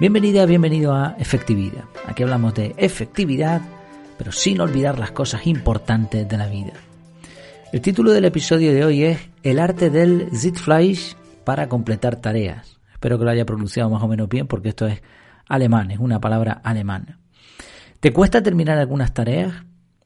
Bienvenida, bienvenido a Efectividad. Aquí hablamos de efectividad, pero sin olvidar las cosas importantes de la vida. El título del episodio de hoy es El arte del Zitfleisch para completar tareas. Espero que lo haya pronunciado más o menos bien porque esto es alemán, es una palabra alemana. ¿Te cuesta terminar algunas tareas?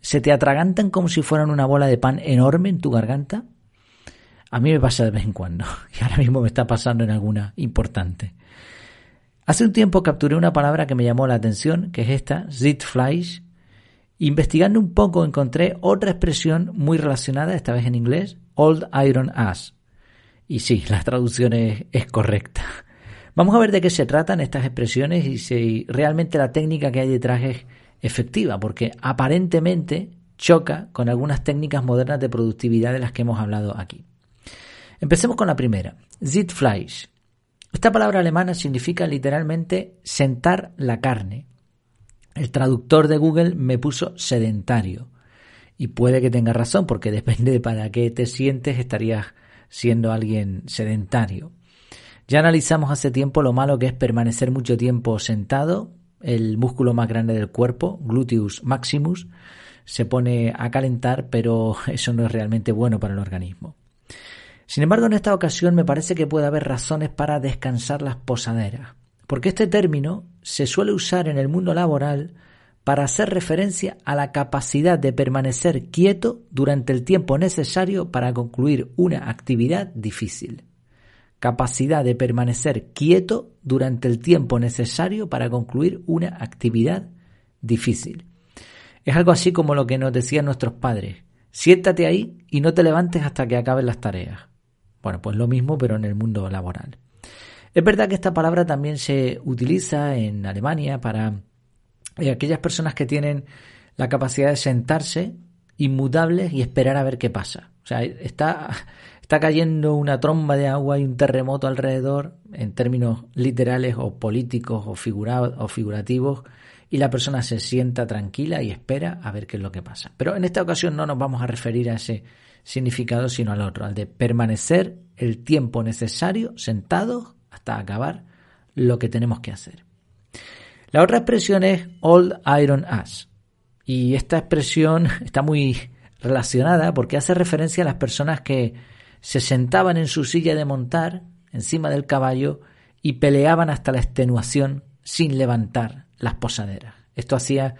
¿Se te atragantan como si fueran una bola de pan enorme en tu garganta? A mí me pasa de vez en cuando y ahora mismo me está pasando en alguna importante. Hace un tiempo capturé una palabra que me llamó la atención, que es esta, Zitfleisch. Investigando un poco encontré otra expresión muy relacionada, esta vez en inglés, Old Iron Ass. Y sí, la traducción es, correcta. Vamos a ver de qué se tratan estas expresiones y si realmente la técnica que hay detrás es efectiva, porque aparentemente choca con algunas técnicas modernas de productividad de las que hemos hablado aquí. Empecemos con la primera, Zitfleisch. Esta palabra alemana significa literalmente sentar la carne. El traductor de Google me puso sedentario. Y puede que tenga razón, porque depende de para qué te sientes, estarías siendo alguien sedentario. Ya analizamos hace tiempo lo malo que es permanecer mucho tiempo sentado. El músculo más grande del cuerpo, gluteus maximus, se pone a calentar, pero eso no es realmente bueno para el organismo. Sin embargo, en esta ocasión me parece que puede haber razones para descansar las posaderas, porque este término se suele usar en el mundo laboral para hacer referencia a la capacidad de permanecer quieto durante el tiempo necesario para concluir una actividad difícil. Capacidad de permanecer quieto durante el tiempo necesario para concluir una actividad difícil. Es algo así como lo que nos decían nuestros padres. Siéntate ahí y no te levantes hasta que acaben las tareas. Bueno, pues lo mismo, pero en el mundo laboral. Es verdad que esta palabra también se utiliza en Alemania para eh, aquellas personas que tienen la capacidad de sentarse inmutables y esperar a ver qué pasa. O sea, está, está cayendo una tromba de agua y un terremoto alrededor, en términos literales o políticos o, o figurativos, y la persona se sienta tranquila y espera a ver qué es lo que pasa. Pero en esta ocasión no nos vamos a referir a ese significado, sino al otro, al de permanecer el tiempo necesario sentados hasta acabar lo que tenemos que hacer. La otra expresión es Old Iron Ass. Y esta expresión está muy relacionada porque hace referencia a las personas que se sentaban en su silla de montar encima del caballo y peleaban hasta la extenuación sin levantar las posaderas. Esto hacía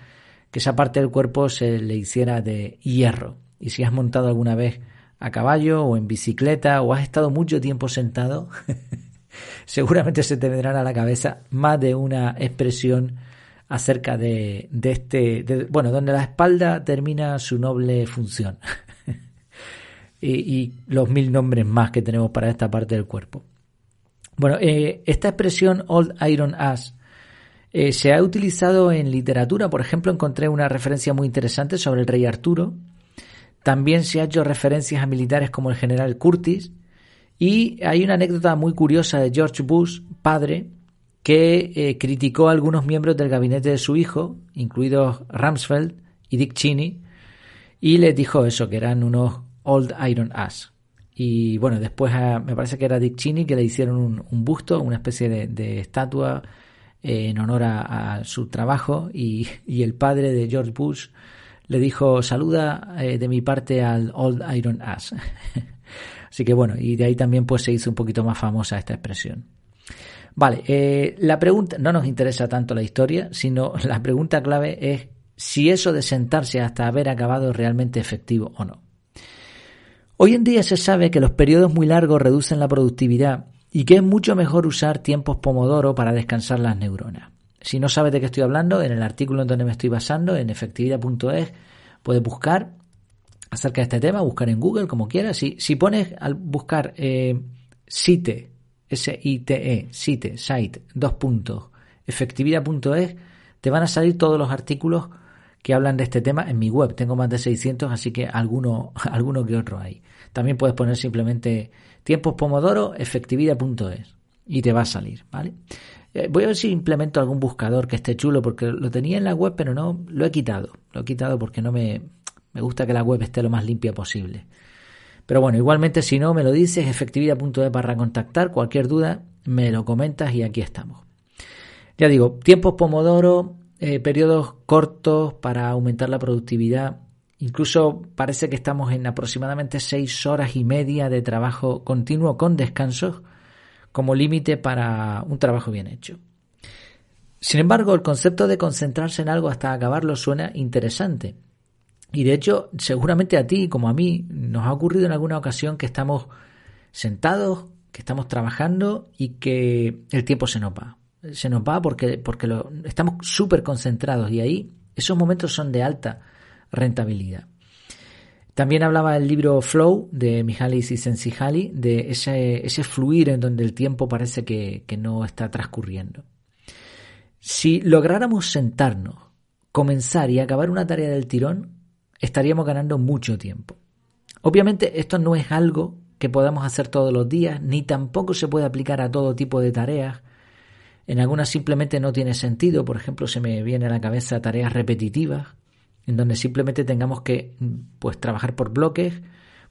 que esa parte del cuerpo se le hiciera de hierro. Y si has montado alguna vez a caballo o en bicicleta o has estado mucho tiempo sentado, seguramente se te vendrán a la cabeza más de una expresión acerca de, este, bueno, donde la espalda termina su noble función. y, los mil nombres más que tenemos para esta parte del cuerpo. Bueno, eh, esta expresión Old Iron Ass eh, se ha utilizado en literatura. Por ejemplo, encontré una referencia muy interesante sobre el rey Arturo, también se ha hecho referencias a militares como el general Curtis y hay una anécdota muy curiosa de George Bush, padre, que eh, criticó a algunos miembros del gabinete de su hijo, incluidos Rumsfeld y Dick Cheney, y les dijo eso, que eran unos Old Iron Ass. Y bueno, después me parece que era Dick Cheney que le hicieron un, busto, una especie de, estatua eh, en honor a, su trabajo y, el padre de George Bush le dijo, saluda eh, de mi parte al Old Iron Ass. Así que bueno, y de ahí también pues se hizo un poquito más famosa esta expresión. Vale, eh, la pregunta, no nos interesa tanto la historia, sino la pregunta clave es si eso de sentarse hasta haber acabado es realmente efectivo o no. Hoy en día se sabe que los periodos muy largos reducen la productividad y que es mucho mejor usar tiempos pomodoro para descansar las neuronas. Si no sabes de qué estoy hablando, en el artículo en donde me estoy basando, en efectividad.es, puedes buscar acerca de este tema, buscar en Google como quieras. Si, pones al buscar eh, site, S-I-T-E, site, site, dos puntos, efectividad.es, te van a salir todos los artículos que hablan de este tema en mi web. Tengo más de 600, así que alguno, alguno que otro hay. También puedes poner simplemente tiempos pomodoro, efectividad.es y te va a salir, ¿vale? Eh, voy a ver si implemento algún buscador que esté chulo, porque lo tenía en la web, pero no lo he quitado. Lo he quitado porque no me, me gusta que la web esté lo más limpia posible. Pero bueno, igualmente si no me lo dices, efectividad.es para contactar, cualquier duda me lo comentas y aquí estamos. Ya digo, tiempos Pomodoro, eh, periodos cortos para aumentar la productividad. Incluso parece que estamos en aproximadamente seis horas y media de trabajo continuo con descansos como límite para un trabajo bien hecho. Sin embargo, el concepto de concentrarse en algo hasta acabarlo suena interesante. Y de hecho, seguramente a ti como a mí nos ha ocurrido en alguna ocasión que estamos sentados, que estamos trabajando y que el tiempo se nos va. Se nos va porque, porque lo, estamos súper concentrados y ahí esos momentos son de alta rentabilidad. También hablaba el libro Flow de Mihaly Csikszentmihalyi de ese, ese fluir en donde el tiempo parece que, que no está transcurriendo. Si lográramos sentarnos, comenzar y acabar una tarea del tirón, estaríamos ganando mucho tiempo. Obviamente esto no es algo que podamos hacer todos los días, ni tampoco se puede aplicar a todo tipo de tareas. En algunas simplemente no tiene sentido, por ejemplo, se me viene a la cabeza tareas repetitivas, en donde simplemente tengamos que pues trabajar por bloques,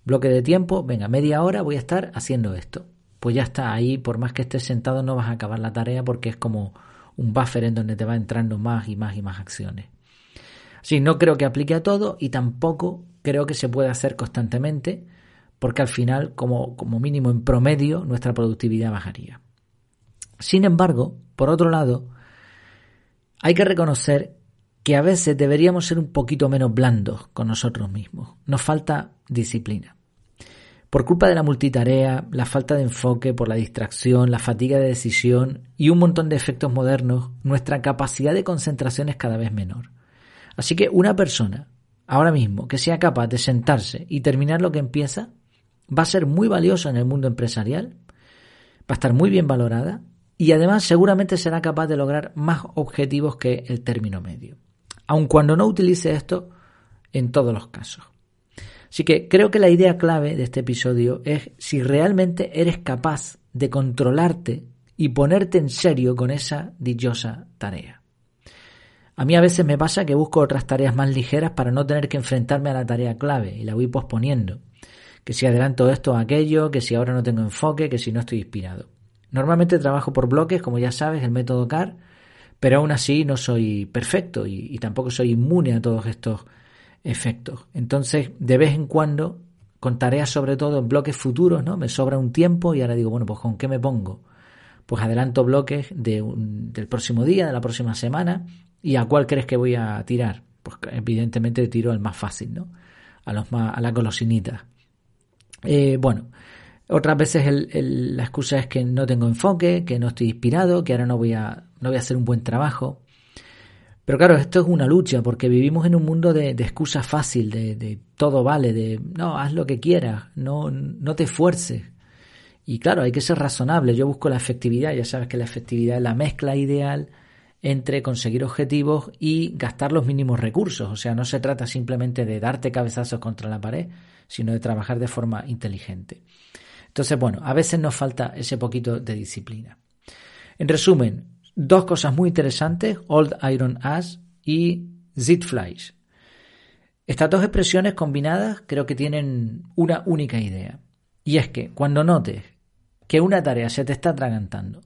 bloque de tiempo, venga, media hora voy a estar haciendo esto. Pues ya está ahí, por más que estés sentado no vas a acabar la tarea porque es como un buffer en donde te va entrando más y más y más acciones. Sí, no creo que aplique a todo y tampoco creo que se pueda hacer constantemente, porque al final, como, como mínimo en promedio, nuestra productividad bajaría. Sin embargo, por otro lado, hay que reconocer que a veces deberíamos ser un poquito menos blandos con nosotros mismos. Nos falta disciplina. Por culpa de la multitarea, la falta de enfoque, por la distracción, la fatiga de decisión y un montón de efectos modernos, nuestra capacidad de concentración es cada vez menor. Así que una persona ahora mismo que sea capaz de sentarse y terminar lo que empieza va a ser muy valiosa en el mundo empresarial, va a estar muy bien valorada y además seguramente será capaz de lograr más objetivos que el término medio, aun cuando no utilice esto en todos los casos. Así que creo que la idea clave de este episodio es si realmente eres capaz de controlarte y ponerte en serio con esa dichosa tarea. A mí a veces me pasa que busco otras tareas más ligeras para no tener que enfrentarme a la tarea clave y la voy posponiendo. Que si adelanto esto o aquello, que si ahora no tengo enfoque, que si no estoy inspirado. Normalmente trabajo por bloques, como ya sabes, el método CAR, pero aún así no soy perfecto y, y tampoco soy inmune a todos estos efectos. Entonces, de vez en cuando, con tareas sobre todo en bloques futuros, ¿no? Me sobra un tiempo y ahora digo, bueno, pues ¿con qué me pongo? Pues adelanto bloques de del próximo día, de la próxima semana, ¿Y a cuál crees que voy a tirar? Pues evidentemente tiro el más fácil, ¿no? A, los más, a la golosinita. Eh, bueno, otras veces la excusa es que no tengo enfoque, que no estoy inspirado, que ahora no voy a, no voy a hacer un buen trabajo. Pero claro, esto es una lucha porque vivimos en un mundo de, excusas fácil, de, de, todo vale, de no, haz lo que quieras, no, no te esfuerces. Y claro, hay que ser razonable. Yo busco la efectividad, ya sabes que la efectividad es la mezcla ideal entre conseguir objetivos y gastar los mínimos recursos. O sea, no se trata simplemente de darte cabezazos contra la pared, sino de trabajar de forma inteligente. Entonces, bueno, a veces nos falta ese poquito de disciplina. En resumen, dos cosas muy interesantes, Old Iron Ass y Zitflies. Estas dos expresiones combinadas creo que tienen una única idea. Y es que cuando notes que una tarea se te está atragantando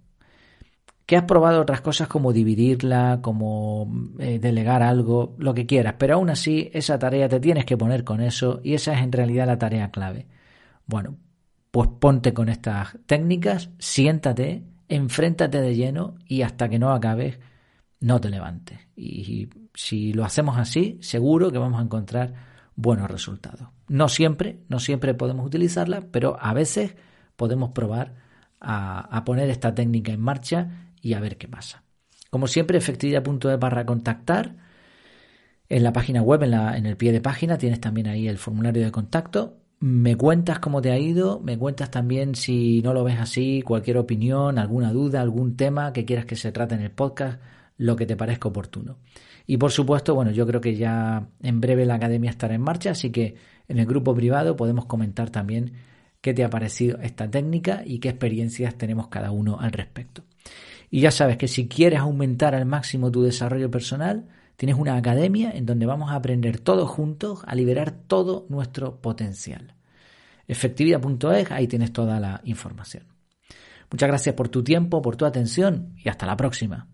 que has probado otras cosas como dividirla, como eh, delegar algo, lo que quieras, pero aún así esa tarea te tienes que poner con eso y esa es en realidad la tarea clave. Bueno, pues ponte con estas técnicas, siéntate, enfréntate de lleno y hasta que no acabes, no te levantes. Y si lo hacemos así, seguro que vamos a encontrar buenos resultados. No siempre, no siempre podemos utilizarla, pero a veces podemos probar a, poner esta técnica en marcha y a ver qué pasa. Como siempre, efectividad.es barra contactar. En la página web, en, la, en el pie de página, tienes también ahí el formulario de contacto. Me cuentas cómo te ha ido, me cuentas también si no lo ves así, cualquier opinión, alguna duda, algún tema que quieras que se trate en el podcast, lo que te parezca oportuno. Y por supuesto, bueno, yo creo que ya en breve la academia estará en marcha, así que en el grupo privado podemos comentar también qué te ha parecido esta técnica y qué experiencias tenemos cada uno al respecto. Y ya sabes que si quieres aumentar al máximo tu desarrollo personal, tienes una academia en donde vamos a aprender todos juntos a liberar todo nuestro potencial. Efectividad.es, ahí tienes toda la información. Muchas gracias por tu tiempo, por tu atención y hasta la próxima.